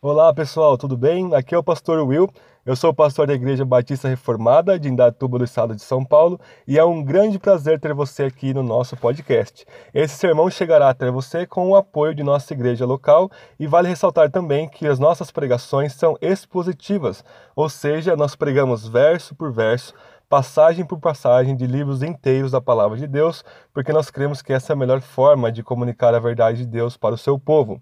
Olá pessoal, tudo bem? Aqui é o pastor Will. Eu sou pastor da Igreja Batista Reformada de Indatuba do Estado de São Paulo e é um grande prazer ter você aqui no nosso podcast. Esse sermão chegará até você com o apoio de nossa igreja local e vale ressaltar também que as nossas pregações são expositivas, ou seja, nós pregamos verso por verso passagem por passagem de livros inteiros da palavra de Deus, porque nós cremos que essa é a melhor forma de comunicar a verdade de Deus para o seu povo.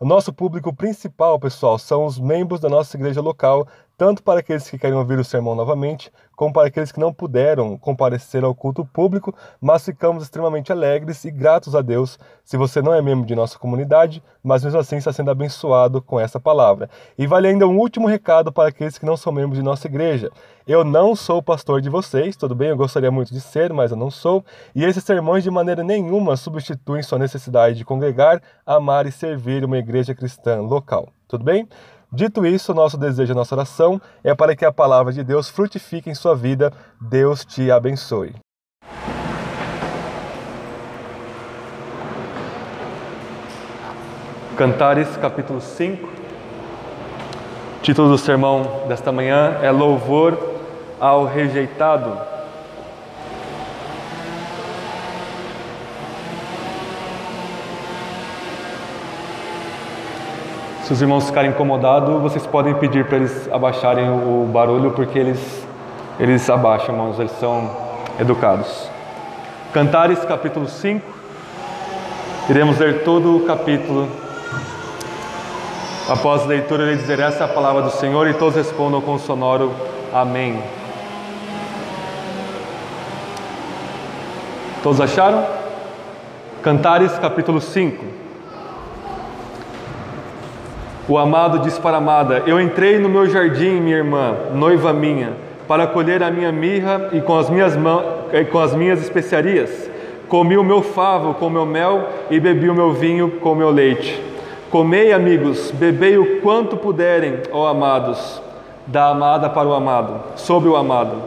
O nosso público principal, pessoal, são os membros da nossa igreja local, tanto para aqueles que querem ouvir o sermão novamente, como para aqueles que não puderam comparecer ao culto público, mas ficamos extremamente alegres e gratos a Deus se você não é membro de nossa comunidade, mas mesmo assim está sendo abençoado com essa palavra. E vale ainda um último recado para aqueles que não são membros de nossa igreja. Eu não sou pastor de vocês, tudo bem? Eu gostaria muito de ser, mas eu não sou. E esses sermões de maneira nenhuma substituem sua necessidade de congregar, amar e servir uma igreja cristã local. Tudo bem? Dito isso, nosso desejo, nossa oração é para que a palavra de Deus frutifique em sua vida. Deus te abençoe. Cantares, capítulo 5. Título do sermão desta manhã é Louvor ao Rejeitado. Se os irmãos ficarem incomodados, vocês podem pedir para eles abaixarem o barulho, porque eles, eles abaixam, irmãos, eles são educados. Cantares, capítulo 5. Iremos ler todo o capítulo. Após a leitura, ele dizer: Essa é a palavra do Senhor, e todos respondam com o sonoro Amém. Todos acharam? Cantares, capítulo 5. O amado diz para a amada: Eu entrei no meu jardim, minha irmã, noiva minha, para colher a minha mirra e com as minhas, mãos, com as minhas especiarias. Comi o meu favo com o meu mel e bebi o meu vinho com o meu leite. Comei, amigos, bebei o quanto puderem, ó amados, da amada para o amado, sobre o amado.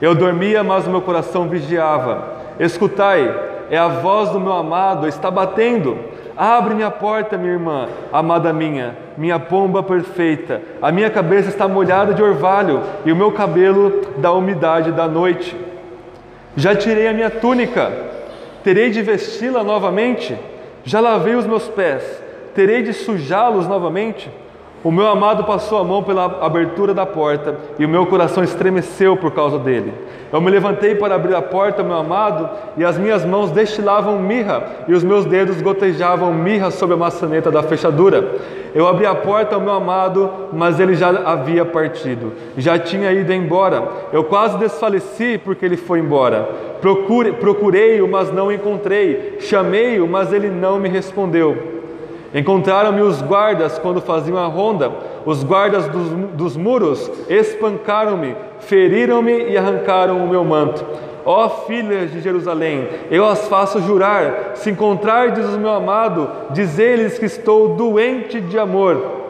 Eu dormia, mas o meu coração vigiava. Escutai, é a voz do meu amado, está batendo. Abre minha porta, minha irmã, amada minha, minha pomba perfeita. A minha cabeça está molhada de orvalho e o meu cabelo da umidade da noite. Já tirei a minha túnica, terei de vesti-la novamente? Já lavei os meus pés, terei de sujá-los novamente? O meu amado passou a mão pela abertura da porta e o meu coração estremeceu por causa dele. Eu me levantei para abrir a porta, meu amado, e as minhas mãos destilavam mirra e os meus dedos gotejavam mirra sobre a maçaneta da fechadura. Eu abri a porta ao meu amado, mas ele já havia partido, já tinha ido embora. Eu quase desfaleci porque ele foi embora. Procurei-o, mas não encontrei. Chamei-o, mas ele não me respondeu. Encontraram-me os guardas quando faziam a ronda, os guardas dos, dos muros espancaram-me, feriram-me e arrancaram o meu manto. Ó filhas de Jerusalém, eu as faço jurar: se encontrardes o meu amado, dizeis-lhes que estou doente de amor.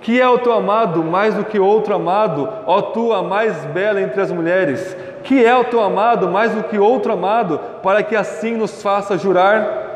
Que é o teu amado mais do que outro amado, ó tu a mais bela entre as mulheres? Que é o teu amado mais do que outro amado, para que assim nos faça jurar?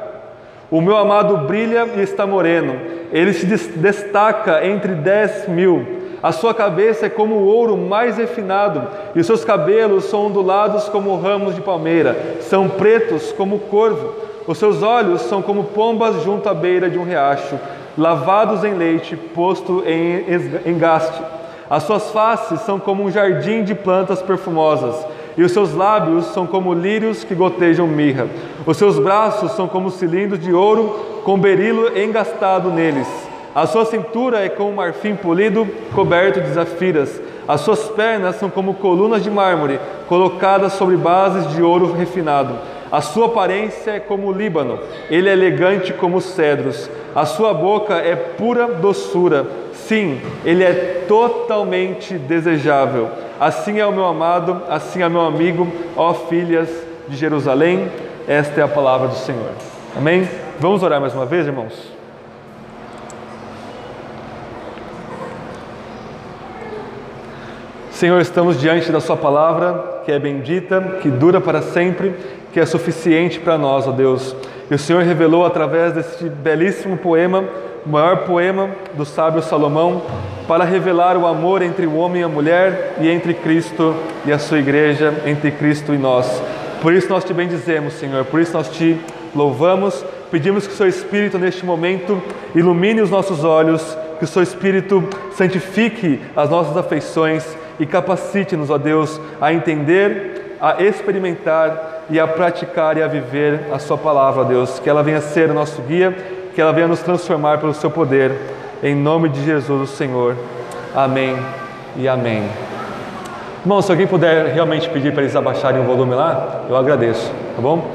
O meu amado brilha e está moreno, ele se destaca entre dez mil. A sua cabeça é como o ouro mais refinado, e os seus cabelos são ondulados como ramos de palmeira, são pretos como corvo. Os seus olhos são como pombas junto à beira de um riacho, lavados em leite, posto em engaste. As suas faces são como um jardim de plantas perfumosas e os seus lábios são como lírios que gotejam mirra. Os seus braços são como cilindros de ouro com berilo engastado neles. A sua cintura é como marfim polido coberto de zafiras. As suas pernas são como colunas de mármore colocadas sobre bases de ouro refinado. A sua aparência é como o Líbano, ele é elegante como os cedros. A sua boca é pura doçura. Sim, ele é totalmente desejável. Assim é o meu amado, assim é o meu amigo, ó filhas de Jerusalém. Esta é a palavra do Senhor. Amém? Vamos orar mais uma vez, irmãos? Senhor, estamos diante da Sua palavra, que é bendita, que dura para sempre, que é suficiente para nós, ó Deus. E o Senhor revelou através deste belíssimo poema o maior poema do sábio Salomão, para revelar o amor entre o homem e a mulher e entre Cristo e a sua igreja, entre Cristo e nós. Por isso nós te bendizemos, Senhor, por isso nós te louvamos, pedimos que o seu Espírito neste momento ilumine os nossos olhos, que o seu Espírito santifique as nossas afeições e capacite-nos, ó Deus, a entender, a experimentar e a praticar e a viver a Sua palavra, ó Deus. Que ela venha ser o nosso guia, que ela venha nos transformar pelo Seu poder. Em nome de Jesus, o Senhor. Amém e amém. Irmão, se alguém puder realmente pedir para eles abaixarem o volume lá, eu agradeço, tá bom?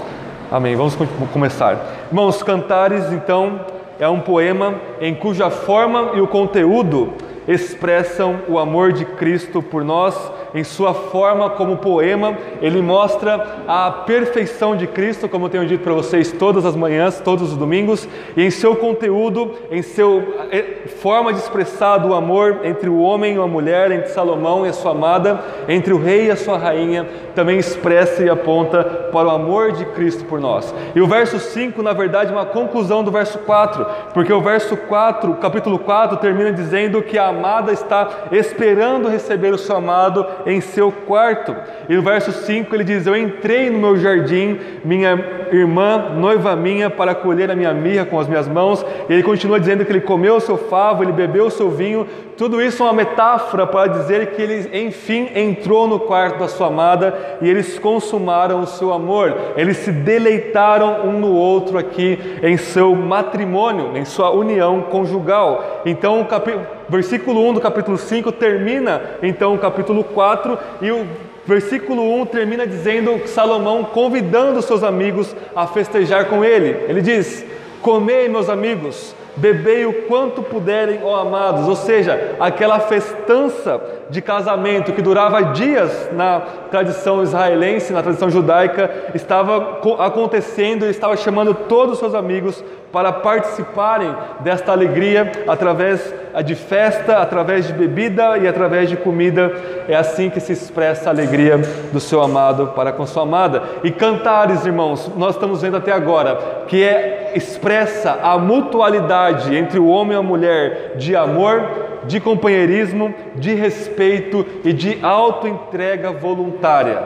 Amém. Vamos começar. Irmãos, Cantares, então, é um poema em cuja forma e o conteúdo expressam o amor de Cristo por nós em sua forma como poema, ele mostra a perfeição de Cristo, como eu tenho dito para vocês todas as manhãs, todos os domingos, e em seu conteúdo, em sua eh, forma de expressar o amor entre o homem e a mulher, entre Salomão e a sua amada, entre o rei e a sua rainha, também expressa e aponta para o amor de Cristo por nós. E o verso 5, na verdade, é uma conclusão do verso 4, porque o verso 4, capítulo 4, termina dizendo que a amada está esperando receber o seu amado em seu quarto. E no verso 5 ele diz: Eu entrei no meu jardim, minha irmã, noiva minha, para colher a minha mirra com as minhas mãos. E ele continua dizendo que ele comeu o seu favo, ele bebeu o seu vinho. Tudo isso é uma metáfora para dizer que ele, enfim, entrou no quarto da sua amada e eles consumaram o seu amor. Eles se deleitaram um no outro aqui em seu matrimônio, em sua união conjugal. Então, o capítulo versículo 1 do capítulo 5 termina então o capítulo 4 e o versículo 1 termina dizendo Salomão convidando seus amigos a festejar com ele. Ele diz: Comei, meus amigos, bebei o quanto puderem, ó amados, ou seja, aquela festança de casamento que durava dias na tradição israelense, na tradição judaica, estava acontecendo e estava chamando todos os seus amigos para participarem desta alegria através de festa, através de bebida e através de comida. É assim que se expressa a alegria do seu amado para com sua amada. E cantares, irmãos, nós estamos vendo até agora, que é expressa a mutualidade entre o homem e a mulher de amor, de companheirismo, de respeito e de auto-entrega voluntária.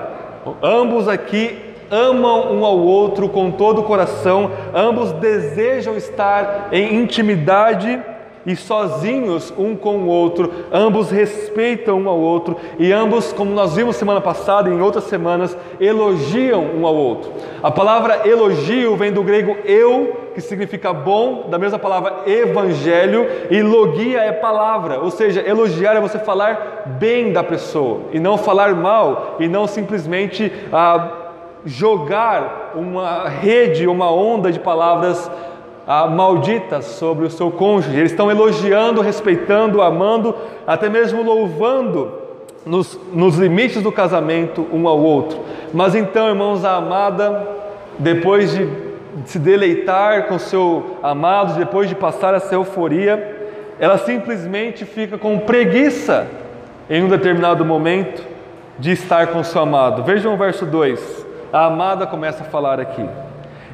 Ambos aqui amam um ao outro com todo o coração, ambos desejam estar em intimidade e sozinhos um com o outro, ambos respeitam um ao outro e ambos, como nós vimos semana passada e em outras semanas, elogiam um ao outro. A palavra elogio vem do grego eu, que significa bom, da mesma palavra evangelho, e logia é palavra, ou seja, elogiar é você falar bem da pessoa e não falar mal e não simplesmente ah, jogar uma rede, uma onda de palavras ah, malditas sobre o seu cônjuge. Eles estão elogiando, respeitando, amando, até mesmo louvando nos, nos limites do casamento um ao outro. Mas então, irmãos, a amada, depois de se deleitar com seu amado, depois de passar essa euforia, ela simplesmente fica com preguiça em um determinado momento de estar com seu amado. Vejam o verso 2 a amada começa a falar aqui.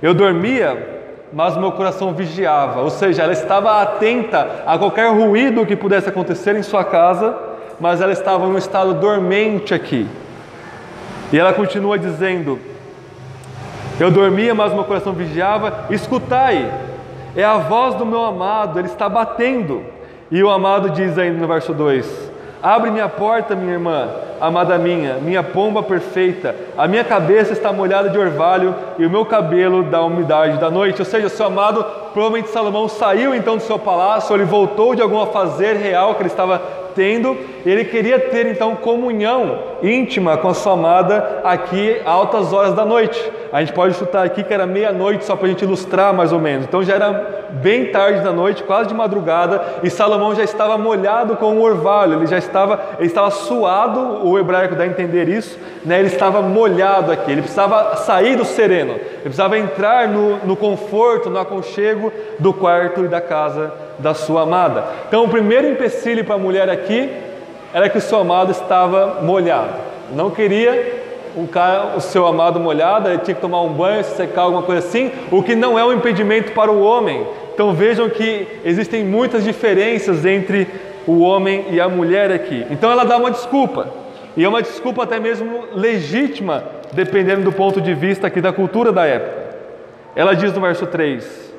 Eu dormia, mas meu coração vigiava, ou seja, ela estava atenta a qualquer ruído que pudesse acontecer em sua casa, mas ela estava em um estado dormente aqui. E ela continua dizendo: Eu dormia, mas meu coração vigiava. Escutai, é a voz do meu amado, ele está batendo. E o amado diz ainda no verso 2: Abre minha porta, minha irmã, amada minha, minha pomba perfeita. A minha cabeça está molhada de orvalho e o meu cabelo da umidade da noite. Ou seja, seu amado, provavelmente Salomão saiu então do seu palácio, ele voltou de algum fazer real que ele estava tendo, ele queria ter então comunhão íntima com a sua amada aqui altas horas da noite. A gente pode chutar aqui que era meia-noite só para a gente ilustrar mais ou menos. Então já era bem tarde da noite, quase de madrugada, e Salomão já estava molhado com o orvalho, ele já estava, ele estava suado, o hebraico dá a entender isso, né? ele estava molhado aqui, ele precisava sair do sereno, ele precisava entrar no, no conforto, no aconchego do quarto e da casa da sua amada. Então, o primeiro empecilho para a mulher aqui era que o seu amado estava molhado. Não queria cara, o seu amado molhado, ele tinha que tomar um banho, se secar alguma coisa assim, o que não é um impedimento para o homem Então vejam que existem muitas diferenças entre o homem e a mulher aqui. Então ela dá uma desculpa, e é uma desculpa até mesmo legítima, dependendo do ponto de vista aqui da cultura da época. Ela diz no verso 3: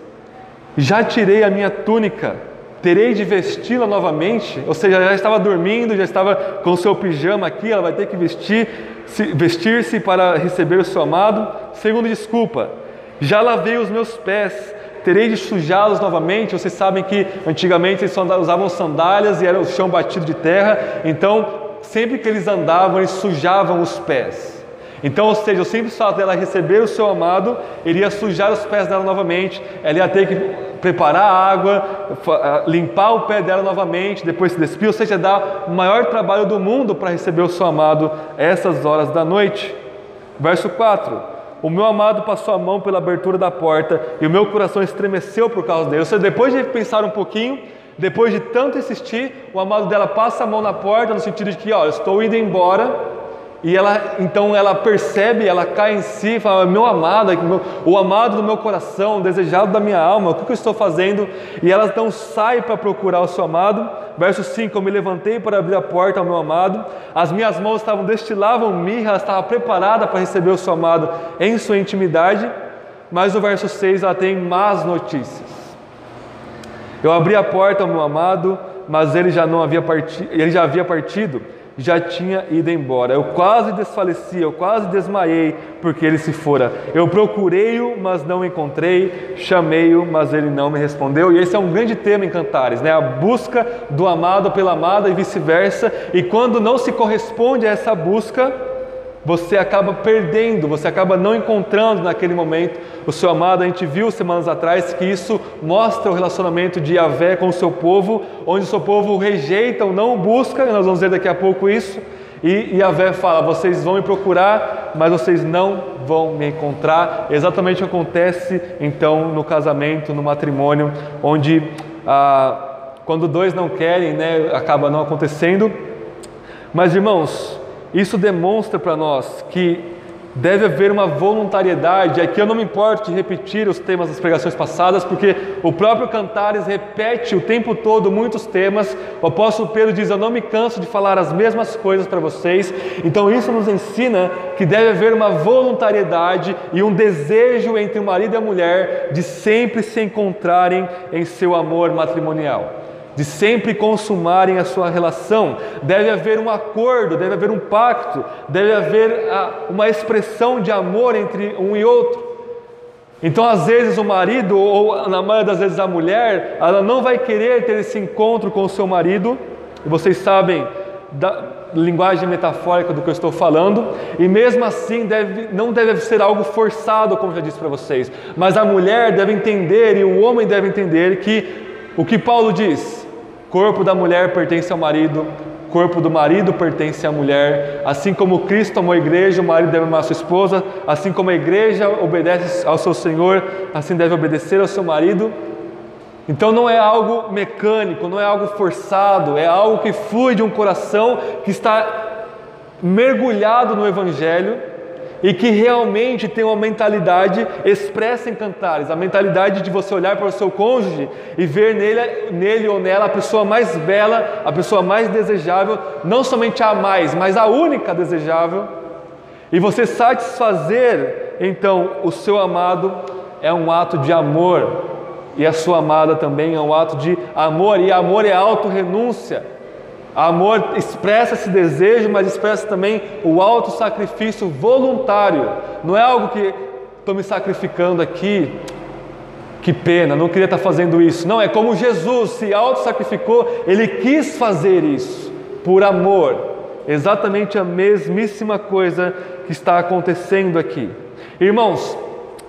Já tirei a minha túnica, terei de vesti-la novamente? Ou seja, já estava dormindo, já estava com o seu pijama aqui, ela vai ter que vestir, vestir-se para receber o seu amado. Segundo desculpa, já lavei os meus pés, terei de sujá-los novamente. Vocês sabem que antigamente eles usavam sandálias e era o chão batido de terra, então sempre que eles andavam, eles sujavam os pés. Então, ou seja, o simples fato dela receber o seu amado, iria sujar os pés dela novamente, ela ia ter que preparar a água, limpar o pé dela novamente, depois se despir, ou seja, dar o maior trabalho do mundo para receber o seu amado essas horas da noite. Verso 4. O meu amado passou a mão pela abertura da porta e o meu coração estremeceu por causa dele. Ou seja, depois de pensar um pouquinho, depois de tanto insistir, o amado dela passa a mão na porta no sentido de que, ó, estou indo embora, e ela, então ela percebe, ela cai em si fala: Meu amado, o amado do meu coração, o desejado da minha alma, o que eu estou fazendo? E ela então sai para procurar o seu amado. Verso 5: Eu me levantei para abrir a porta ao meu amado, as minhas mãos estavam destilavam mirra, ela estava preparada para receber o seu amado em sua intimidade. Mas no verso 6 ela tem más notícias. Eu abri a porta ao meu amado, mas ele já não havia partido, ele já havia partido já tinha ido embora. Eu quase desfaleci, eu quase desmaiei, porque ele se fora. Eu procurei-o, mas não encontrei, chamei-o, mas ele não me respondeu. E esse é um grande tema em Cantares, né? A busca do amado pela amada e vice-versa. E quando não se corresponde a essa busca, você acaba perdendo, você acaba não encontrando naquele momento o seu amado. A gente viu semanas atrás que isso mostra o relacionamento de Yahvé com o seu povo, onde o seu povo o rejeita ou não o busca, nós vamos ver daqui a pouco isso. E Yahvé fala: Vocês vão me procurar, mas vocês não vão me encontrar. Exatamente o que acontece então no casamento, no matrimônio, onde ah, quando dois não querem, né, acaba não acontecendo. Mas irmãos, isso demonstra para nós que deve haver uma voluntariedade. Aqui eu não me importo de repetir os temas das pregações passadas, porque o próprio Cantares repete o tempo todo muitos temas. O apóstolo Pedro diz: Eu não me canso de falar as mesmas coisas para vocês. Então, isso nos ensina que deve haver uma voluntariedade e um desejo entre o marido e a mulher de sempre se encontrarem em seu amor matrimonial de sempre consumarem a sua relação. Deve haver um acordo, deve haver um pacto, deve haver uma expressão de amor entre um e outro. Então, às vezes, o marido, ou na maioria das vezes a mulher, ela não vai querer ter esse encontro com o seu marido, e vocês sabem da linguagem metafórica do que eu estou falando, e mesmo assim deve, não deve ser algo forçado, como já disse para vocês, mas a mulher deve entender e o homem deve entender que o que Paulo diz, Corpo da mulher pertence ao marido, corpo do marido pertence à mulher. Assim como Cristo amou a igreja, o marido deve amar a sua esposa. Assim como a igreja obedece ao seu Senhor, assim deve obedecer ao seu marido. Então não é algo mecânico, não é algo forçado, é algo que flui de um coração que está mergulhado no Evangelho e que realmente tem uma mentalidade expressa em cantares, a mentalidade de você olhar para o seu cônjuge e ver nele, nele ou nela a pessoa mais bela, a pessoa mais desejável, não somente a mais, mas a única desejável, e você satisfazer então o seu amado é um ato de amor, e a sua amada também é um ato de amor, e amor é auto-renúncia. Amor expressa esse desejo, mas expressa também o alto sacrifício voluntário. Não é algo que estou me sacrificando aqui, que pena, não queria estar fazendo isso. Não, é como Jesus se auto-sacrificou, ele quis fazer isso por amor. Exatamente a mesmíssima coisa que está acontecendo aqui. Irmãos,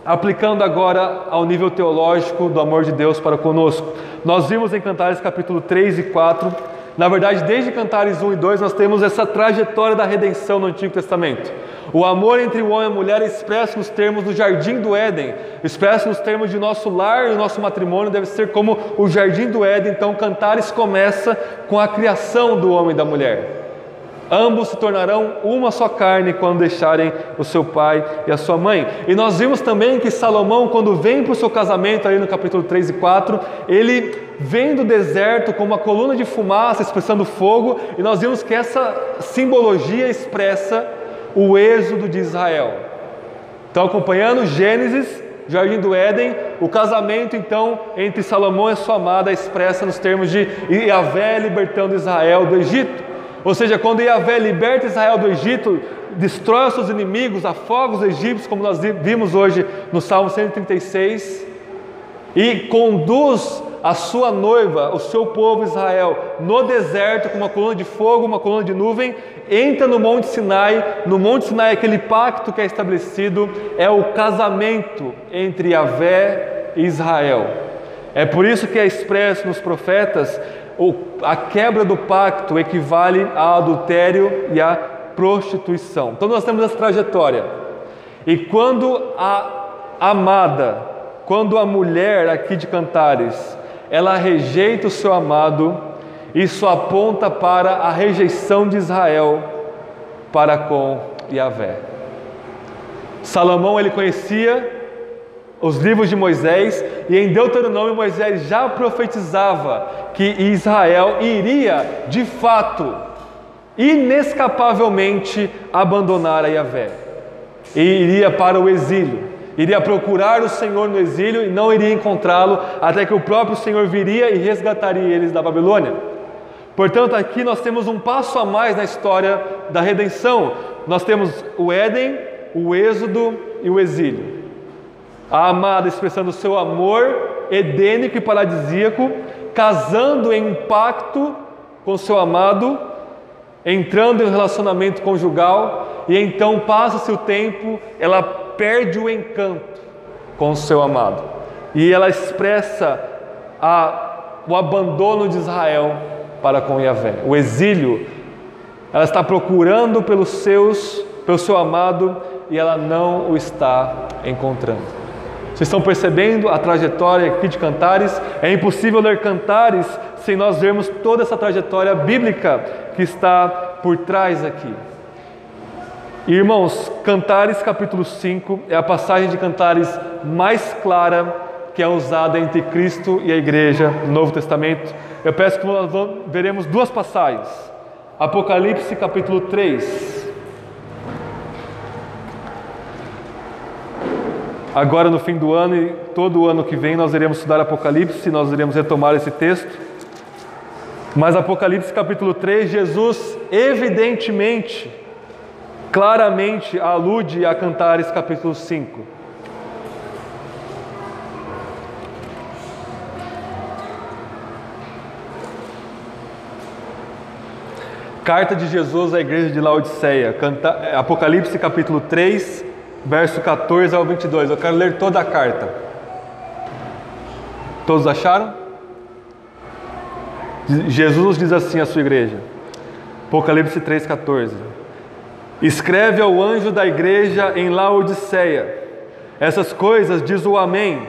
aplicando agora ao nível teológico do amor de Deus para conosco, nós vimos em Cantares capítulo 3 e 4 na verdade, desde Cantares 1 e 2, nós temos essa trajetória da redenção no Antigo Testamento. O amor entre o homem e a mulher é expresso nos termos do jardim do Éden, expresso nos termos de nosso lar e nosso matrimônio deve ser como o jardim do Éden. Então, Cantares começa com a criação do homem e da mulher. Ambos se tornarão uma só carne quando deixarem o seu pai e a sua mãe. E nós vimos também que Salomão, quando vem para o seu casamento, aí no capítulo 3 e 4, ele vem do deserto com uma coluna de fumaça expressando fogo, e nós vimos que essa simbologia expressa o êxodo de Israel. Então, acompanhando Gênesis, Jardim do Éden, o casamento então entre Salomão e sua amada expressa nos termos de Yahvé libertando Israel do Egito. Ou seja, quando Yahvé liberta Israel do Egito, destrói os seus inimigos, afoga os egípcios, como nós vimos hoje no Salmo 136, e conduz a sua noiva, o seu povo Israel, no deserto com uma coluna de fogo, uma coluna de nuvem, entra no Monte Sinai. No Monte Sinai, aquele pacto que é estabelecido é o casamento entre Yahvé e Israel. É por isso que é expresso nos profetas a quebra do pacto equivale a adultério e a prostituição. Então nós temos essa trajetória. E quando a amada, quando a mulher aqui de Cantares, ela rejeita o seu amado, isso aponta para a rejeição de Israel para com Yahvé. Salomão ele conhecia os livros de Moisés, e em Deuteronômio Moisés já profetizava que Israel iria, de fato, inescapavelmente abandonar a Yahvé, e iria para o exílio, iria procurar o Senhor no exílio e não iria encontrá-lo, até que o próprio Senhor viria e resgataria eles da Babilônia. Portanto, aqui nós temos um passo a mais na história da redenção. Nós temos o Éden, o Êxodo e o exílio. A amada expressando seu amor edênico e paradisíaco, casando em pacto com seu amado, entrando em um relacionamento conjugal, e então passa-se o tempo, ela perde o encanto com o seu amado. E ela expressa a, o abandono de Israel para com Yahvé, o exílio. Ela está procurando pelos seus, pelo seu amado e ela não o está encontrando. Vocês estão percebendo a trajetória aqui de Cantares? É impossível ler Cantares sem nós vermos toda essa trajetória bíblica que está por trás aqui. Irmãos, Cantares capítulo 5 é a passagem de Cantares mais clara que é usada entre Cristo e a igreja no Novo Testamento. Eu peço que nós veremos duas passagens. Apocalipse capítulo 3, Agora, no fim do ano e todo o ano que vem, nós iremos estudar Apocalipse, nós iremos retomar esse texto. Mas Apocalipse capítulo 3, Jesus evidentemente, claramente alude a Cantares capítulo 5. Carta de Jesus à igreja de Laodiceia, Apocalipse capítulo 3, verso 14 ao 22. Eu quero ler toda a carta. Todos acharam? Jesus diz assim à sua igreja, Apocalipse 3,14: Escreve ao anjo da igreja em Laodiceia: Essas coisas diz o Amém,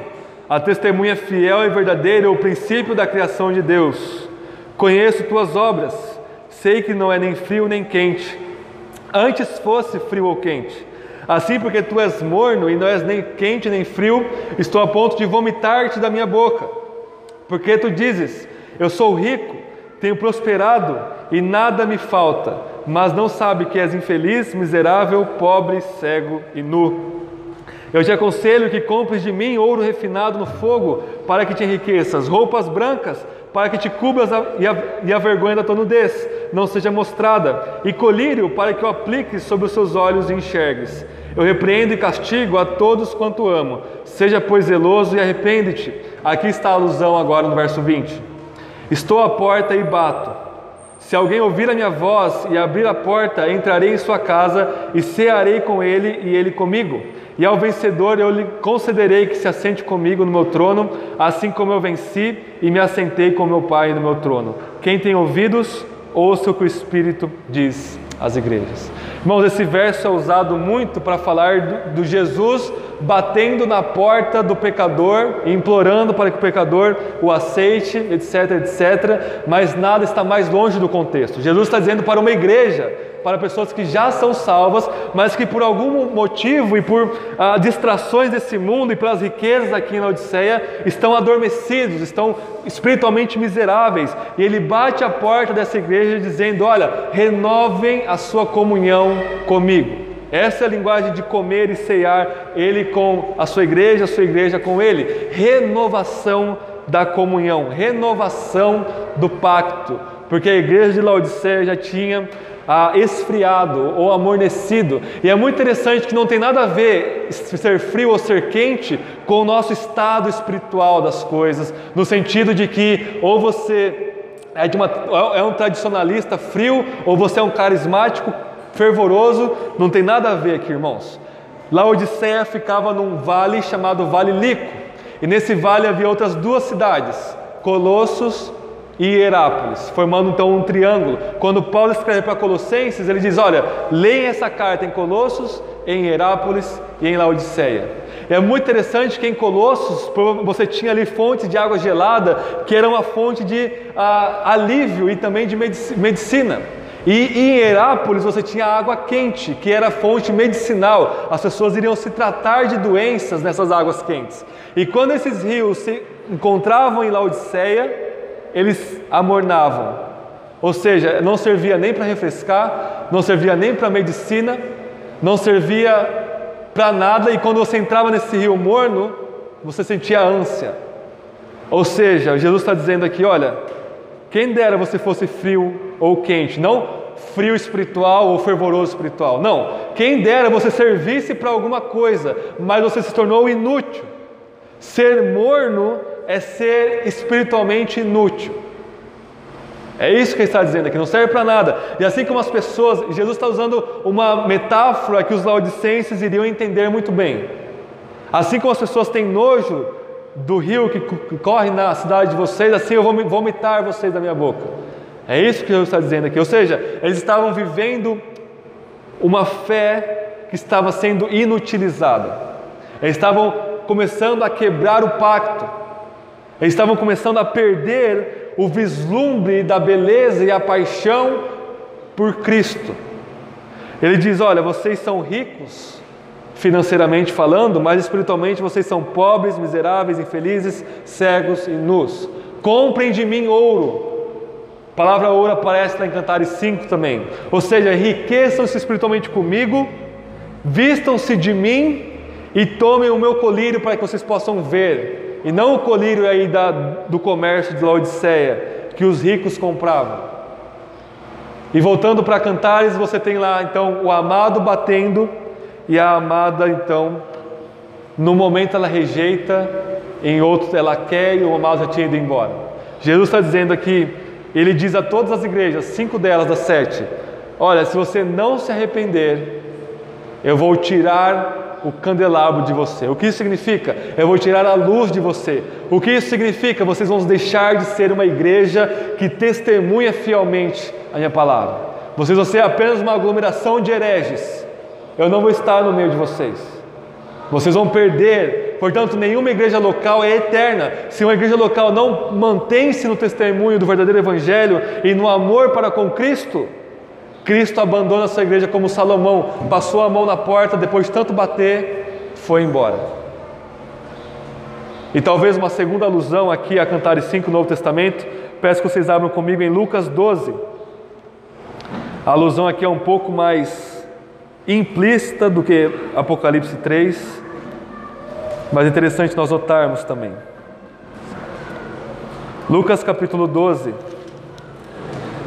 a testemunha fiel e verdadeira, o princípio da criação de Deus. Conheço tuas obras, sei que não é nem frio nem quente. Antes fosse frio ou quente. Assim, porque tu és morno e não és nem quente nem frio, estou a ponto de vomitar-te da minha boca. Porque tu dizes: Eu sou rico, tenho prosperado e nada me falta, mas não sabe que és infeliz, miserável, pobre, cego e nu. Eu te aconselho que compres de mim ouro refinado no fogo, para que te enriqueças, roupas brancas, para que te cubras a, e, a, e a vergonha da tua nudez não seja mostrada, e colírio, para que o apliques sobre os seus olhos e enxergues. Eu repreendo e castigo a todos quanto amo. Seja, pois, zeloso e arrepende-te. Aqui está a alusão agora no verso 20. Estou à porta e bato. Se alguém ouvir a minha voz e abrir a porta, entrarei em sua casa e cearei com ele e ele comigo. E ao vencedor eu lhe concederei que se assente comigo no meu trono, assim como eu venci e me assentei com meu Pai no meu trono. Quem tem ouvidos, ouça o que o Espírito diz às igrejas. Irmãos, esse verso é usado muito para falar do, Jesus batendo na porta do pecador, implorando para que o pecador o aceite, etc, etc. Mas nada está mais longe do contexto. Jesus está dizendo para uma igreja para pessoas que já são salvas, mas que por algum motivo e por ah, distrações desse mundo e pelas riquezas aqui na Odisseia estão adormecidos, estão espiritualmente miseráveis. E ele bate a porta dessa igreja dizendo: Olha, renovem a sua comunhão comigo. Essa é a linguagem de comer e ceiar, ele com a sua igreja, a sua igreja com ele. Renovação da comunhão, renovação do pacto, porque a igreja de Laodiceia já tinha ah, esfriado ou amornecido, e é muito interessante que não tem nada a ver ser frio ou ser quente com o nosso estado espiritual das coisas, no sentido de que ou você é, uma, é um tradicionalista frio ou você é um carismático fervoroso, não tem nada a ver aqui, irmãos. Laodiceia ficava num vale chamado Vale Lico, e nesse vale havia outras duas cidades, Colossos e Herápolis, formando então um triângulo. Quando Paulo escreve para Colossenses, ele diz: Olha, leia essa carta em Colossos, em Herápolis e em Laodiceia. É muito interessante que em Colossos você tinha ali fontes de água gelada, que era uma fonte de ah, alívio e também de medicina. E em Herápolis você tinha água quente, que era fonte medicinal. As pessoas iriam se tratar de doenças nessas águas quentes. E quando esses rios se encontravam em Laodiceia, eles amornavam. Ou seja, não servia nem para refrescar, não servia nem para medicina, não servia para nada. E quando você entrava nesse rio morno, você sentia ânsia. Ou seja, Jesus está dizendo aqui: olha, quem dera você fosse frio ou quente, não frio espiritual ou fervoroso espiritual. Não, quem dera você servisse para alguma coisa, mas você se tornou inútil. Ser morno é ser espiritualmente inútil. É isso que ele está dizendo aqui, não serve para nada. E assim como as pessoas, Jesus está usando uma metáfora que os laodicenses iriam entender muito bem. Assim como as pessoas têm nojo do rio que corre na cidade de vocês, assim eu vou vomitar vocês da minha boca. É isso que Jesus está dizendo aqui. Ou seja, eles estavam vivendo uma fé que estava sendo inutilizada. Eles estavam começando a quebrar o pacto. Eles estavam começando a perder o vislumbre da beleza e a paixão por Cristo. Ele diz: Olha, vocês são ricos, financeiramente falando, mas espiritualmente vocês são pobres, miseráveis, infelizes, cegos e nus. Comprem de mim ouro, a palavra ouro aparece lá em Cantares 5 também. Ou seja, enriqueçam-se espiritualmente comigo, vistam-se de mim e tomem o meu colírio para que vocês possam ver. E não o colírio aí da, do comércio de Laodiceia, que os ricos compravam. E voltando para Cantares, você tem lá então o amado batendo e a amada então, no momento ela rejeita, em outro ela quer e o amado já tinha ido embora. Jesus está dizendo aqui ele diz a todas as igrejas, cinco delas das sete: Olha, se você não se arrepender, eu vou tirar o candelabro de você. O que isso significa? Eu vou tirar a luz de você. O que isso significa? Vocês vão deixar de ser uma igreja que testemunha fielmente a minha palavra. Vocês vão ser apenas uma aglomeração de hereges. Eu não vou estar no meio de vocês. Vocês vão perder Portanto, nenhuma igreja local é eterna. Se uma igreja local não mantém-se no testemunho do verdadeiro Evangelho e no amor para com Cristo, Cristo abandona a sua igreja como Salomão, passou a mão na porta, depois de tanto bater, foi embora. E talvez uma segunda alusão aqui a Cantares 5 Novo Testamento, peço que vocês abram comigo em Lucas 12. A alusão aqui é um pouco mais implícita do que Apocalipse 3. Mas é interessante nós notarmos também. Lucas capítulo 12.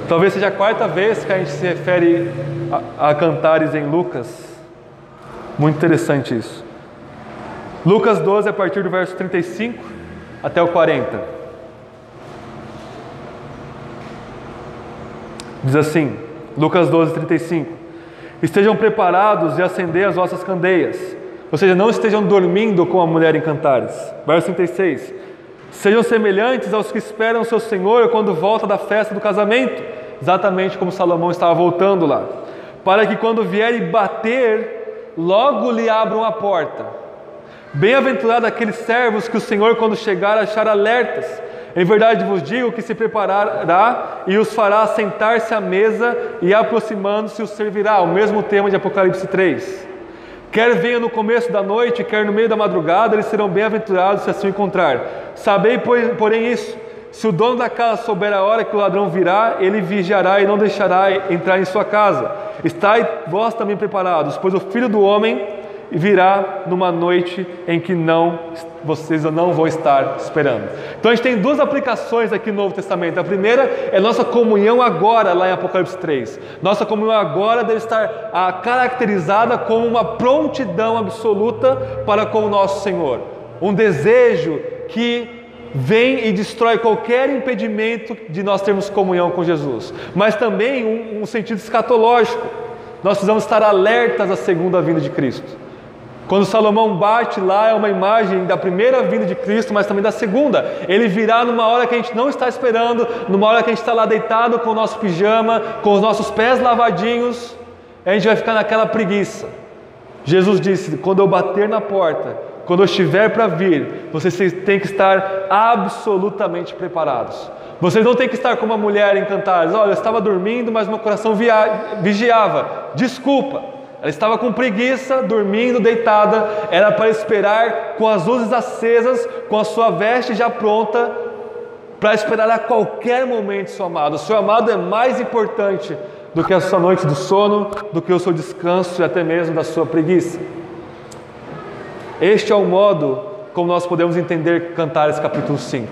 Talvez seja a quarta vez que a gente se refere a, a cantares em Lucas. Muito interessante isso. Lucas 12, a partir do verso 35 até o 40. Diz assim, Lucas 12, 35: Estejam preparados e acender as vossas candeias ou seja, não estejam dormindo com a mulher em cantares. Verso 36. Sejam semelhantes aos que esperam seu Senhor quando volta da festa do casamento, exatamente como Salomão estava voltando lá, para que quando vier e bater, logo lhe abram a porta. Bem-aventurado aqueles servos que o Senhor, quando chegar, achar alertas. Em verdade vos digo que se preparará e os fará sentar-se à mesa e aproximando-se os servirá. O mesmo tema de Apocalipse 3. Quer venha no começo da noite, quer no meio da madrugada, eles serão bem-aventurados se assim encontrar. Sabei, porém, isso: se o dono da casa souber a hora que o ladrão virá, ele vigiará e não deixará entrar em sua casa. Estai vós também preparados, pois o filho do homem virá numa noite em que não vocês não vão estar esperando. Então a gente tem duas aplicações aqui no Novo Testamento. A primeira é nossa comunhão agora, lá em Apocalipse 3. Nossa comunhão agora deve estar ah, caracterizada como uma prontidão absoluta para com o nosso Senhor. Um desejo que vem e destrói qualquer impedimento de nós termos comunhão com Jesus. Mas também um, um sentido escatológico. Nós precisamos estar alertas à segunda vinda de Cristo. Quando Salomão bate lá, é uma imagem da primeira vinda de Cristo, mas também da segunda. Ele virá numa hora que a gente não está esperando, numa hora que a gente está lá deitado com o nosso pijama, com os nossos pés lavadinhos, a gente vai ficar naquela preguiça. Jesus disse: quando eu bater na porta, quando eu estiver para vir, vocês têm que estar absolutamente preparados. Vocês não têm que estar como uma mulher encantada. Olha, eu estava dormindo, mas meu coração via... vigiava. Desculpa. Ela estava com preguiça, dormindo, deitada. Era para esperar com as luzes acesas, com a sua veste já pronta, para esperar a qualquer momento seu amado. O seu amado é mais importante do que a sua noite do sono, do que o seu descanso e até mesmo da sua preguiça. Este é o modo como nós podemos entender Cantares capítulo 5.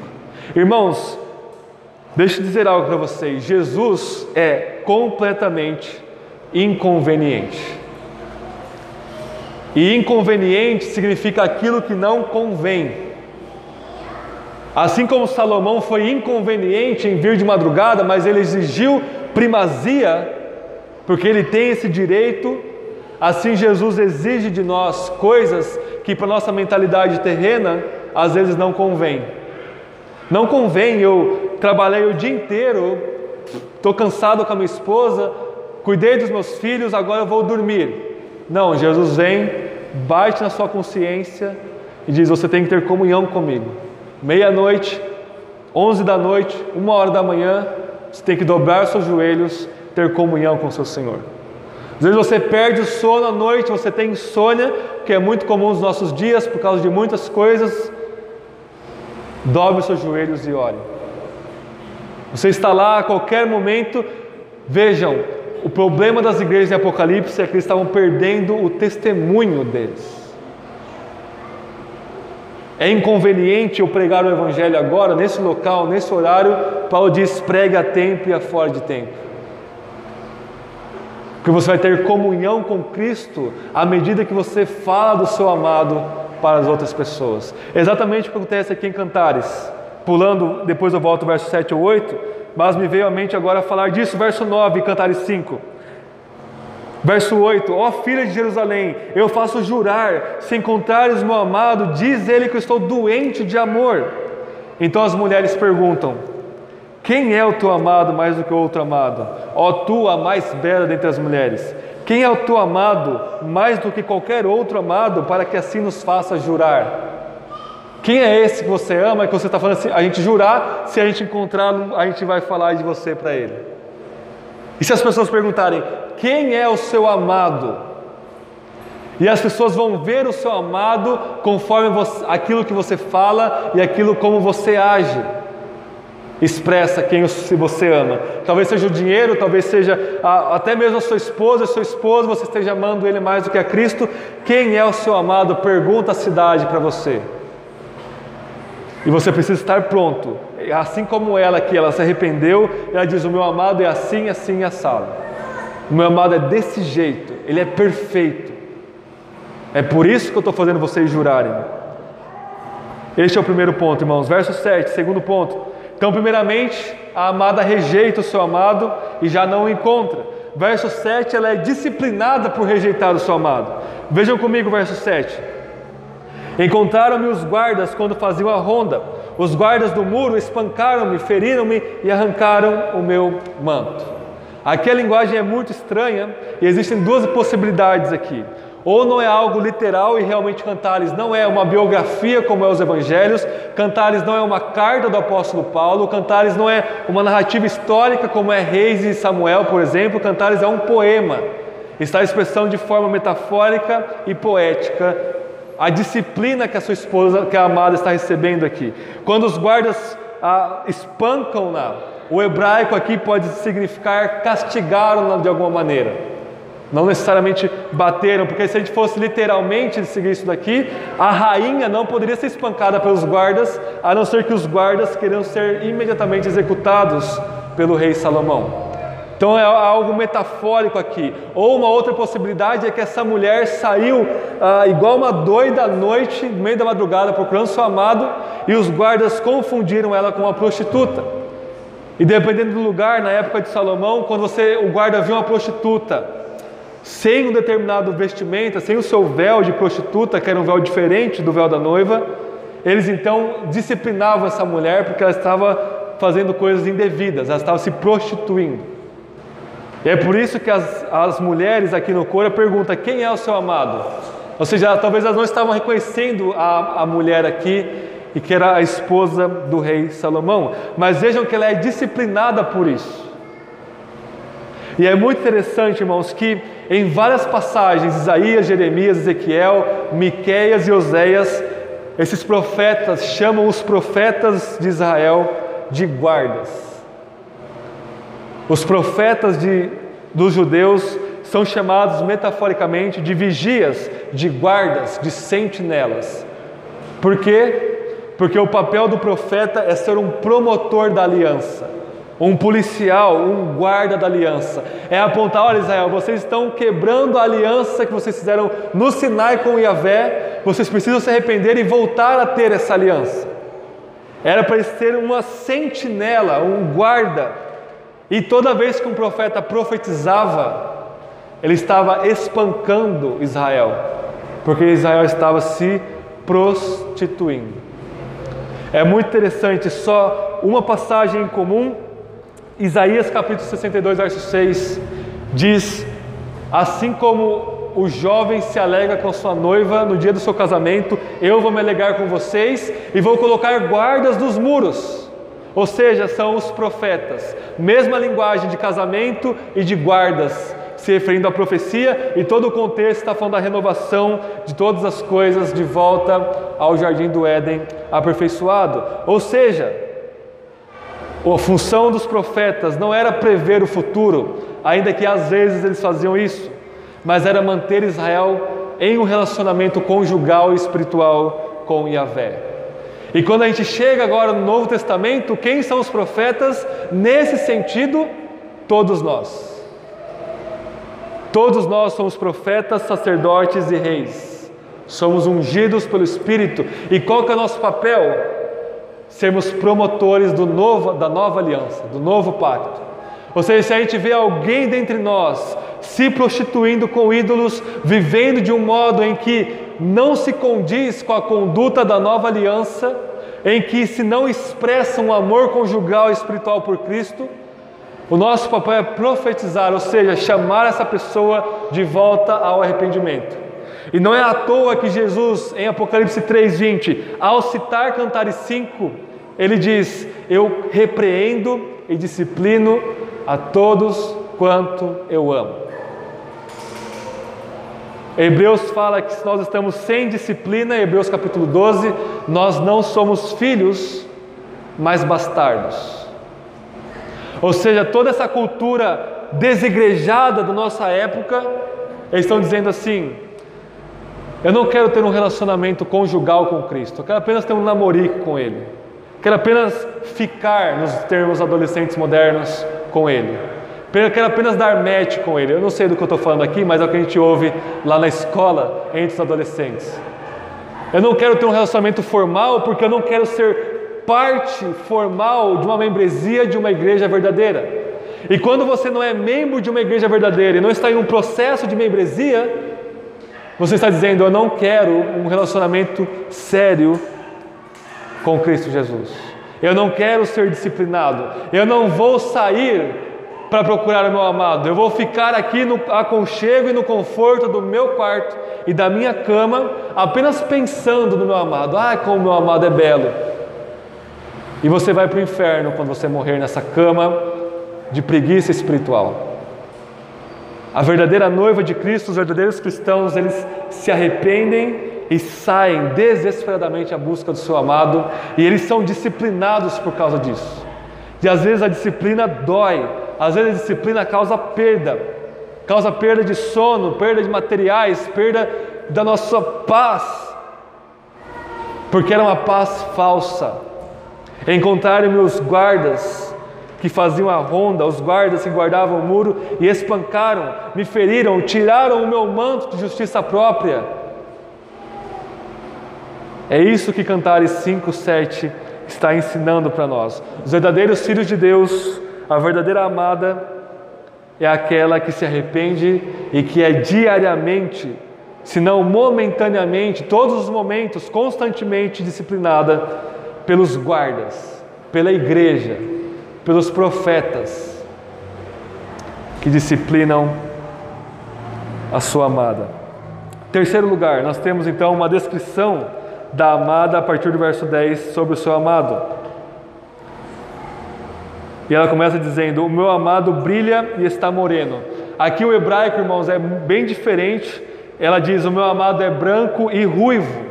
Irmãos, deixe eu dizer algo para vocês: Jesus é completamente inconveniente. E inconveniente significa aquilo que não convém. Assim como Salomão foi inconveniente em vir de madrugada, mas ele exigiu primazia, porque ele tem esse direito, assim Jesus exige de nós coisas que para nossa mentalidade terrena às vezes não convém. Não convém eu trabalhei o dia inteiro, estou cansado com a minha esposa, cuidei dos meus filhos, agora eu vou dormir. Não, Jesus vem, bate na sua consciência e diz: Você tem que ter comunhão comigo. Meia-noite, onze da noite, uma hora da manhã, você tem que dobrar seus joelhos, ter comunhão com seu Senhor. Às vezes você perde o sono à noite, você tem insônia, que é muito comum nos nossos dias por causa de muitas coisas. Dobre os seus joelhos e ore. Você está lá a qualquer momento, vejam, o problema das igrejas em Apocalipse é que eles estavam perdendo o testemunho deles. É inconveniente eu pregar o Evangelho agora, nesse local, nesse horário. Paulo diz: pregue a tempo e a fora de tempo. Porque você vai ter comunhão com Cristo à medida que você fala do seu amado para as outras pessoas. exatamente o que acontece aqui em Cantares. Pulando, depois eu volto ao verso 7 ou 8 mas me veio à mente agora falar disso, verso 9, Cantares 5. Verso 8: Ó filha de Jerusalém, eu faço jurar, se encontrares meu amado, diz ele que eu estou doente de amor. Então as mulheres perguntam: Quem é o teu amado mais do que o outro amado? Ó tu, a mais bela dentre as mulheres. Quem é o teu amado mais do que qualquer outro amado, para que assim nos faça jurar? Quem é esse que você ama? Que você está falando assim, a gente jurar, se a gente encontrá-lo, a gente vai falar de você para ele. E se as pessoas perguntarem, quem é o seu amado? E as pessoas vão ver o seu amado conforme você, aquilo que você fala e aquilo como você age. Expressa quem você ama. Talvez seja o dinheiro, talvez seja a, até mesmo a sua esposa, a sua esposa, você esteja amando ele mais do que a Cristo. Quem é o seu amado? Pergunta a cidade para você. E você precisa estar pronto. Assim como ela que ela se arrependeu, ela diz: "O meu amado é assim, assim assado. O meu amado é desse jeito, ele é perfeito. É por isso que eu estou fazendo vocês jurarem." Este é o primeiro ponto, irmãos. Verso 7, segundo ponto. Então, primeiramente, a amada rejeita o seu amado e já não o encontra. Verso 7, ela é disciplinada por rejeitar o seu amado. Vejam comigo o verso 7. Encontraram-me os guardas quando faziam a ronda. Os guardas do muro espancaram-me, feriram-me e arrancaram o meu manto. Aqui a linguagem é muito estranha e existem duas possibilidades aqui. Ou não é algo literal e realmente Cantares não é uma biografia como é os evangelhos, Cantares não é uma carta do apóstolo Paulo, Cantares não é uma narrativa histórica como é Reis e Samuel, por exemplo, Cantares é um poema. Está expressão de forma metafórica e poética a disciplina que a sua esposa, que a amada está recebendo aqui. Quando os guardas ah, espancam-na, o hebraico aqui pode significar castigaram-na de alguma maneira. Não necessariamente bateram, porque se a gente fosse literalmente seguir isso daqui, a rainha não poderia ser espancada pelos guardas, a não ser que os guardas queriam ser imediatamente executados pelo rei Salomão. Então é algo metafórico aqui. Ou uma outra possibilidade é que essa mulher saiu ah, igual uma doida à noite, no meio da madrugada, procurando seu amado, e os guardas confundiram ela com uma prostituta. E dependendo do lugar, na época de Salomão, quando você, o guarda viu uma prostituta, sem um determinado vestimenta, sem o seu véu de prostituta, que era um véu diferente do véu da noiva, eles então disciplinavam essa mulher porque ela estava fazendo coisas indevidas, ela estava se prostituindo. E é por isso que as, as mulheres aqui no coro perguntam: quem é o seu amado? Ou seja, talvez elas não estavam reconhecendo a, a mulher aqui e que era a esposa do rei Salomão, mas vejam que ela é disciplinada por isso. E é muito interessante, irmãos, que em várias passagens, Isaías, Jeremias, Ezequiel, Miqueias e Oséias, esses profetas chamam os profetas de Israel de guardas. Os profetas de, dos judeus são chamados metaforicamente de vigias, de guardas, de sentinelas. Por quê? Porque o papel do profeta é ser um promotor da aliança um policial, um guarda da aliança. É apontar: olha, Israel, vocês estão quebrando a aliança que vocês fizeram no Sinai com Yahvé, vocês precisam se arrepender e voltar a ter essa aliança. Era para eles terem uma sentinela, um guarda. E toda vez que um profeta profetizava, ele estava espancando Israel, porque Israel estava se prostituindo. É muito interessante, só uma passagem em comum Isaías capítulo 62, verso 6 diz: Assim como o jovem se alegra com sua noiva no dia do seu casamento, eu vou me alegrar com vocês e vou colocar guardas nos muros. Ou seja, são os profetas, mesma linguagem de casamento e de guardas, se referindo à profecia, e todo o contexto está falando da renovação de todas as coisas de volta ao jardim do Éden aperfeiçoado. Ou seja, a função dos profetas não era prever o futuro, ainda que às vezes eles faziam isso, mas era manter Israel em um relacionamento conjugal e espiritual com Yahvé. E quando a gente chega agora no Novo Testamento, quem são os profetas? Nesse sentido, todos nós. Todos nós somos profetas, sacerdotes e reis. Somos ungidos pelo Espírito. E qual que é o nosso papel? sermos promotores do novo, da nova aliança, do novo pacto. Ou seja, se a gente vê alguém dentre nós se prostituindo com ídolos, vivendo de um modo em que não se condiz com a conduta da nova aliança, em que se não expressa um amor conjugal e espiritual por Cristo, o nosso papel é profetizar, ou seja, chamar essa pessoa de volta ao arrependimento. E não é à toa que Jesus, em Apocalipse 3,20, ao citar Cantares 5, ele diz: Eu repreendo e disciplino a todos quanto eu amo. Hebreus fala que se nós estamos sem disciplina, Hebreus capítulo 12, nós não somos filhos, mas bastardos. Ou seja, toda essa cultura desigrejada da nossa época, eles estão dizendo assim: eu não quero ter um relacionamento conjugal com Cristo, eu quero apenas ter um namorico com Ele. Quero apenas ficar, nos termos adolescentes modernos, com Ele. Quero apenas dar match com Ele. Eu não sei do que eu estou falando aqui, mas é o que a gente ouve lá na escola entre os adolescentes. Eu não quero ter um relacionamento formal porque eu não quero ser parte formal de uma membresia de uma igreja verdadeira. E quando você não é membro de uma igreja verdadeira e não está em um processo de membresia, você está dizendo: Eu não quero um relacionamento sério com Cristo Jesus. Eu não quero ser disciplinado. Eu não vou sair para procurar o meu amado. Eu vou ficar aqui no aconchego e no conforto do meu quarto e da minha cama, apenas pensando no meu amado. Ah, como o meu amado é belo. E você vai para o inferno quando você morrer nessa cama de preguiça espiritual. A verdadeira noiva de Cristo, os verdadeiros cristãos, eles se arrependem e saem desesperadamente à busca do seu amado, e eles são disciplinados por causa disso. E às vezes a disciplina dói, às vezes a disciplina causa perda, causa perda de sono, perda de materiais, perda da nossa paz, porque era uma paz falsa. Encontraram-me os guardas que faziam a ronda, os guardas que guardavam o muro e espancaram, me feriram, tiraram o meu manto de justiça própria é isso que Cantares 5, 7 está ensinando para nós. Os verdadeiros filhos de Deus, a verdadeira amada, é aquela que se arrepende e que é diariamente, se não momentaneamente, todos os momentos, constantemente disciplinada pelos guardas, pela igreja, pelos profetas que disciplinam a sua amada. Terceiro lugar, nós temos então uma descrição da amada a partir do verso 10 sobre o seu amado. E ela começa dizendo: O meu amado brilha e está moreno. Aqui o hebraico, irmãos, é bem diferente. Ela diz: O meu amado é branco e ruivo.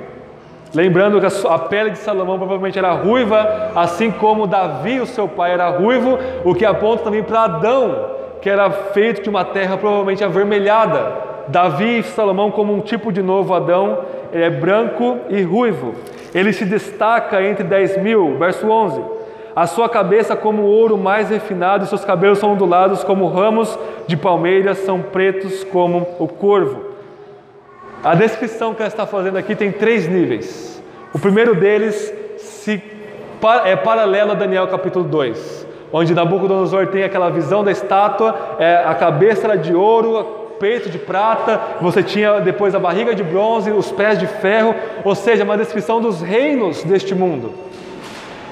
Lembrando que a pele de Salomão provavelmente era ruiva, assim como Davi, o seu pai, era ruivo, o que aponta também para Adão, que era feito de uma terra provavelmente avermelhada. Davi e Salomão, como um tipo de novo Adão, é branco e ruivo. Ele se destaca entre 10 mil, verso 11. A sua cabeça como ouro mais refinado, e seus cabelos são ondulados como ramos de palmeiras, são pretos como o corvo. A descrição que ela está fazendo aqui tem três níveis. O primeiro deles se, é paralelo a Daniel capítulo 2, onde Nabucodonosor tem aquela visão da estátua, é, a cabeça era de ouro, peito de prata, você tinha depois a barriga de bronze, os pés de ferro, ou seja, uma descrição dos reinos deste mundo.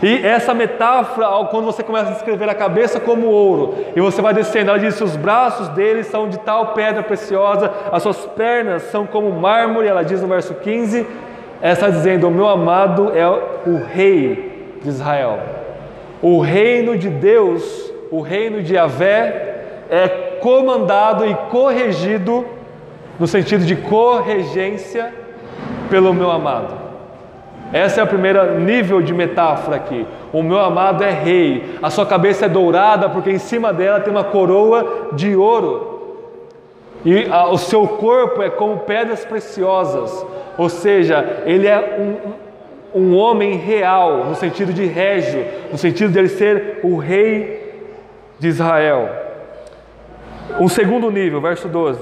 E essa metáfora, quando você começa a descrever a cabeça como ouro, e você vai descendo, ela diz que os braços dele são de tal pedra preciosa, as suas pernas são como mármore, ela diz no verso 15, ela está dizendo: O meu amado é o rei de Israel. O reino de Deus, o reino de Yahvé, é comandado e corrigido, no sentido de corregência, pelo meu amado. Essa é a primeira nível de metáfora aqui. O meu amado é rei, a sua cabeça é dourada, porque em cima dela tem uma coroa de ouro. E a, o seu corpo é como pedras preciosas, ou seja, ele é um, um homem real, no sentido de régio, no sentido de ele ser o rei de Israel. Um segundo nível, verso 12.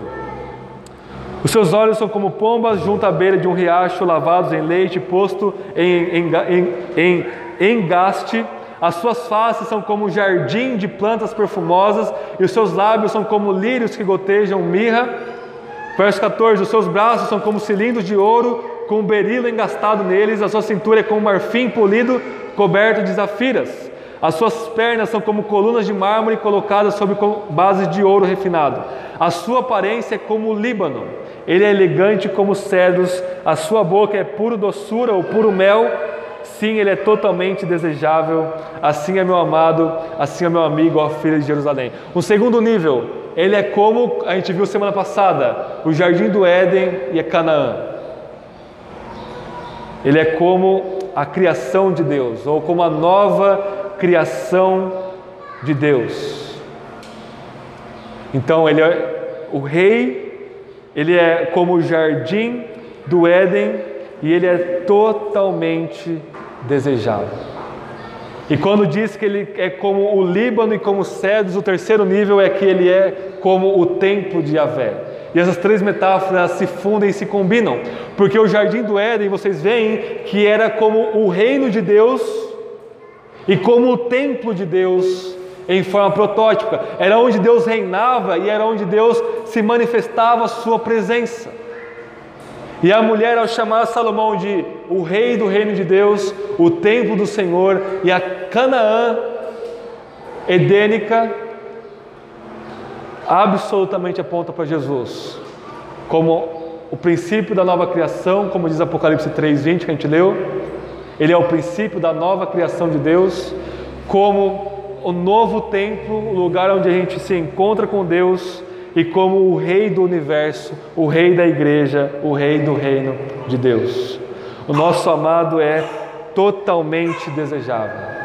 Os seus olhos são como pombas junto à beira de um riacho, lavados em leite, posto em, em, em, em engaste. As suas faces são como um jardim de plantas perfumosas, e os seus lábios são como lírios que gotejam mirra. Verso 14: Os seus braços são como cilindros de ouro, com um berilo engastado neles, a sua cintura é como marfim polido, coberto de zafiras. As suas pernas são como colunas de mármore colocadas sobre bases de ouro refinado. A sua aparência é como o Líbano. Ele é elegante como cedros. A sua boca é puro doçura ou puro mel. Sim, ele é totalmente desejável. Assim é meu amado, assim é meu amigo, ó filho de Jerusalém. Um segundo nível, ele é como a gente viu semana passada, o jardim do Éden e a Canaã. Ele é como a criação de Deus, ou como a nova criação de Deus. Então ele é o rei, ele é como o jardim do Éden e ele é totalmente desejável. E quando diz que ele é como o Líbano e como os cedros, o terceiro nível é que ele é como o templo de Yahvé. E essas três metáforas se fundem e se combinam, porque o jardim do Éden, vocês veem que era como o reino de Deus e como o templo de Deus em forma protótipa. Era onde Deus reinava e era onde Deus se manifestava a sua presença. E a mulher, ao chamar Salomão de o rei do reino de Deus, o templo do Senhor e a Canaã edênica, absolutamente aponta para Jesus, como o princípio da nova criação, como diz Apocalipse 3:20 que a gente leu. Ele é o princípio da nova criação de Deus, como o novo templo, o lugar onde a gente se encontra com Deus e como o rei do universo, o rei da igreja, o rei do reino de Deus. O nosso amado é totalmente desejável.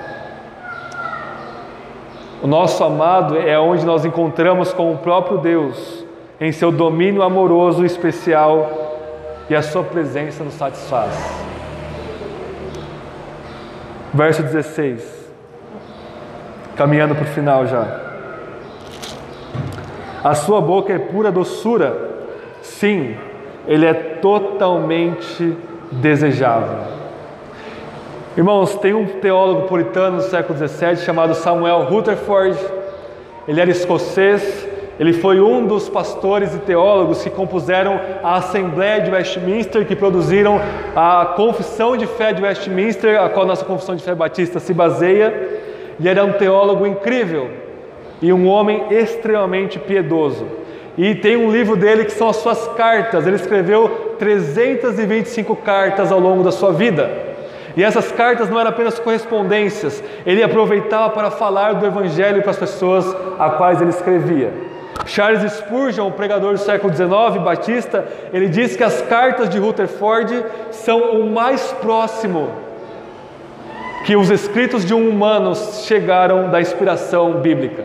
O nosso amado é onde nós encontramos com o próprio Deus, em seu domínio amoroso e especial, e a sua presença nos satisfaz. Verso 16, caminhando para o final já. A sua boca é pura doçura, sim, ele é totalmente desejável. Irmãos, tem um teólogo puritano do século XVII chamado Samuel Rutherford. Ele era escocês. Ele foi um dos pastores e teólogos que compuseram a Assembleia de Westminster, que produziram a Confissão de Fé de Westminster, a qual nossa Confissão de Fé Batista se baseia. E era um teólogo incrível e um homem extremamente piedoso. E tem um livro dele que são as suas cartas. Ele escreveu 325 cartas ao longo da sua vida. E essas cartas não eram apenas correspondências, ele aproveitava para falar do Evangelho para as pessoas a quais ele escrevia. Charles Spurgeon, o pregador do século XIX, batista, ele diz que as cartas de Rutherford são o mais próximo que os escritos de um humano chegaram da inspiração bíblica,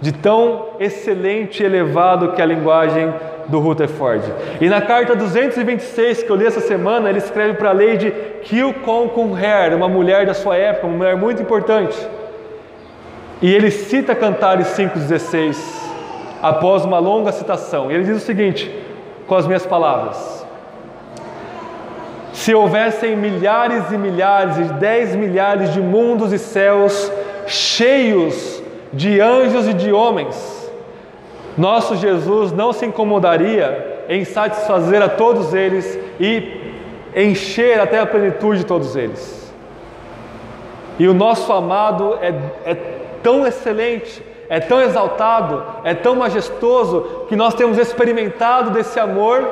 de tão excelente e elevado que é a linguagem do Rutherford. E na carta 226 que eu li essa semana, ele escreve para a Lady Kilconquhare, uma mulher da sua época, uma mulher muito importante. E ele cita Cantares 5,16 após uma longa citação. Ele diz o seguinte, com as minhas palavras: Se houvessem milhares e milhares e dez milhares de mundos e céus cheios de anjos e de homens, nosso Jesus não se incomodaria em satisfazer a todos eles e encher até a plenitude de todos eles. E o nosso amado é, é tão excelente, é tão exaltado, é tão majestoso que nós temos experimentado desse amor,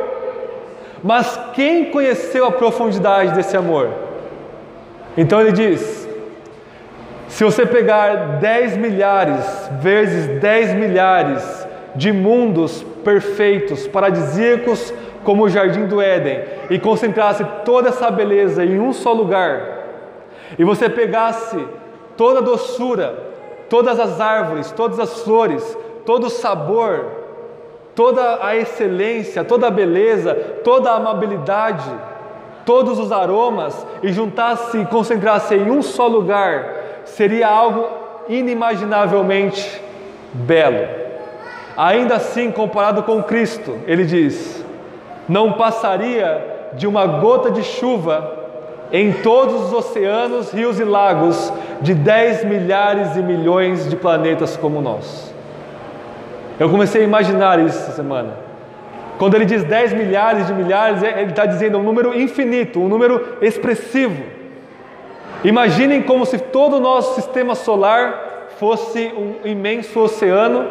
mas quem conheceu a profundidade desse amor? Então ele diz: se você pegar 10 milhares vezes 10 milhares de mundos perfeitos, paradisíacos, como o jardim do Éden, e concentrasse toda essa beleza em um só lugar, e você pegasse toda a doçura, todas as árvores, todas as flores, todo o sabor, toda a excelência, toda a beleza, toda a amabilidade, todos os aromas e juntasse e concentrasse em um só lugar, seria algo inimaginavelmente belo. Ainda assim, comparado com Cristo, ele diz: não passaria de uma gota de chuva em todos os oceanos, rios e lagos de 10 milhares e milhões de planetas como nós. Eu comecei a imaginar isso essa semana. Quando ele diz 10 milhares de milhares, é, ele está dizendo um número infinito, um número expressivo. Imaginem como se todo o nosso sistema solar fosse um imenso oceano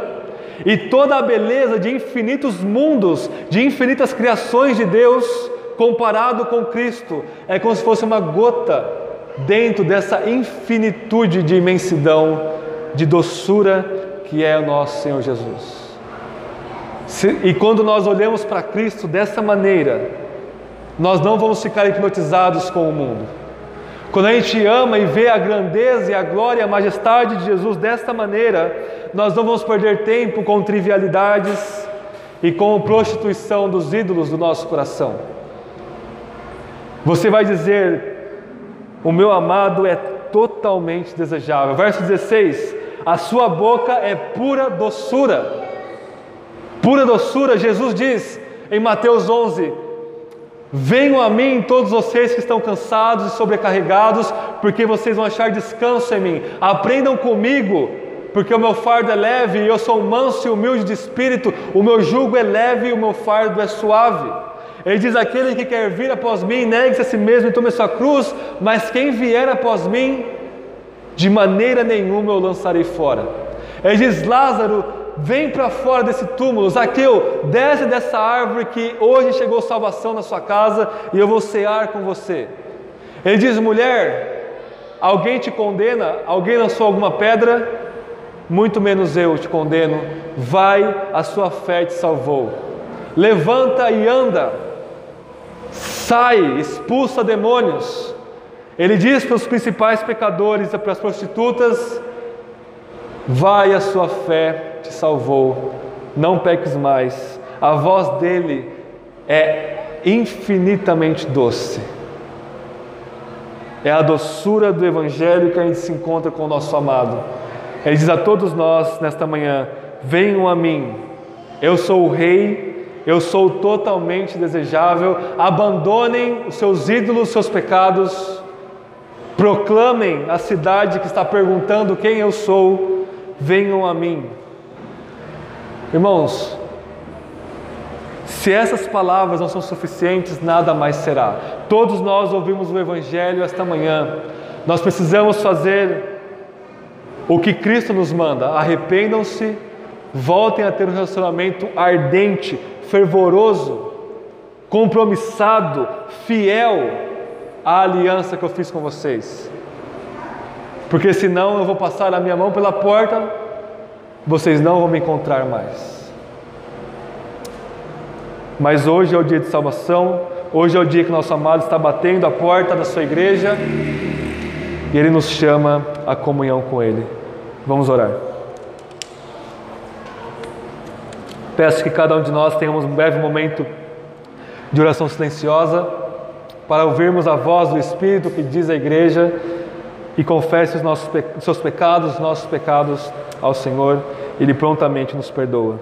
e toda a beleza de infinitos mundos, de infinitas criações de Deus, comparado com Cristo, é como se fosse uma gota dentro dessa infinitude de imensidão, de doçura que é o nosso Senhor Jesus. E quando nós olhamos para Cristo dessa maneira, nós não vamos ficar hipnotizados com o mundo. Quando a gente ama e vê a grandeza e a glória e a majestade de Jesus desta maneira, nós não vamos perder tempo com trivialidades e com prostituição dos ídolos do nosso coração. Você vai dizer: O meu amado é totalmente desejável. Verso 16: A sua boca é pura doçura. Pura doçura, Jesus diz em Mateus 11: Venham a mim todos vocês que estão cansados e sobrecarregados, porque vocês vão achar descanso em mim. Aprendam comigo porque o meu fardo é leve e eu sou manso e humilde de espírito, o meu jugo é leve e o meu fardo é suave. Ele diz: Aquele que quer vir após mim, negue-se a si mesmo e tome sua cruz, mas quem vier após mim, de maneira nenhuma eu lançarei fora. Ele diz: Lázaro, vem para fora desse túmulo. Zaqueu, desce dessa árvore que hoje chegou salvação na sua casa e eu vou cear com você. Ele diz: mulher, alguém te condena? Alguém lançou alguma pedra? Muito menos eu te condeno. Vai, a sua fé te salvou. Levanta e anda. Sai, expulsa demônios. Ele diz para os principais pecadores e para as prostitutas: Vai, a sua fé te salvou, não peques mais. A voz dele é infinitamente doce. É a doçura do Evangelho que a gente se encontra com o nosso amado. Ele diz a todos nós nesta manhã: Venham a mim, eu sou o Rei, eu sou totalmente desejável. Abandonem os seus ídolos, os seus pecados. Proclamem a cidade que está perguntando quem eu sou venham a mim. Irmãos, se essas palavras não são suficientes, nada mais será. Todos nós ouvimos o Evangelho esta manhã. Nós precisamos fazer o que Cristo nos manda. Arrependam-se, voltem a ter um relacionamento ardente, fervoroso, compromissado, fiel à aliança que eu fiz com vocês porque senão eu vou passar a minha mão pela porta, vocês não vão me encontrar mais. Mas hoje é o dia de salvação, hoje é o dia que nosso amado está batendo a porta da sua igreja e ele nos chama à comunhão com ele. Vamos orar. Peço que cada um de nós tenhamos um breve momento de oração silenciosa para ouvirmos a voz do Espírito que diz à igreja e confesse os nossos seus pecados, os nossos pecados ao Senhor, Ele prontamente nos perdoa.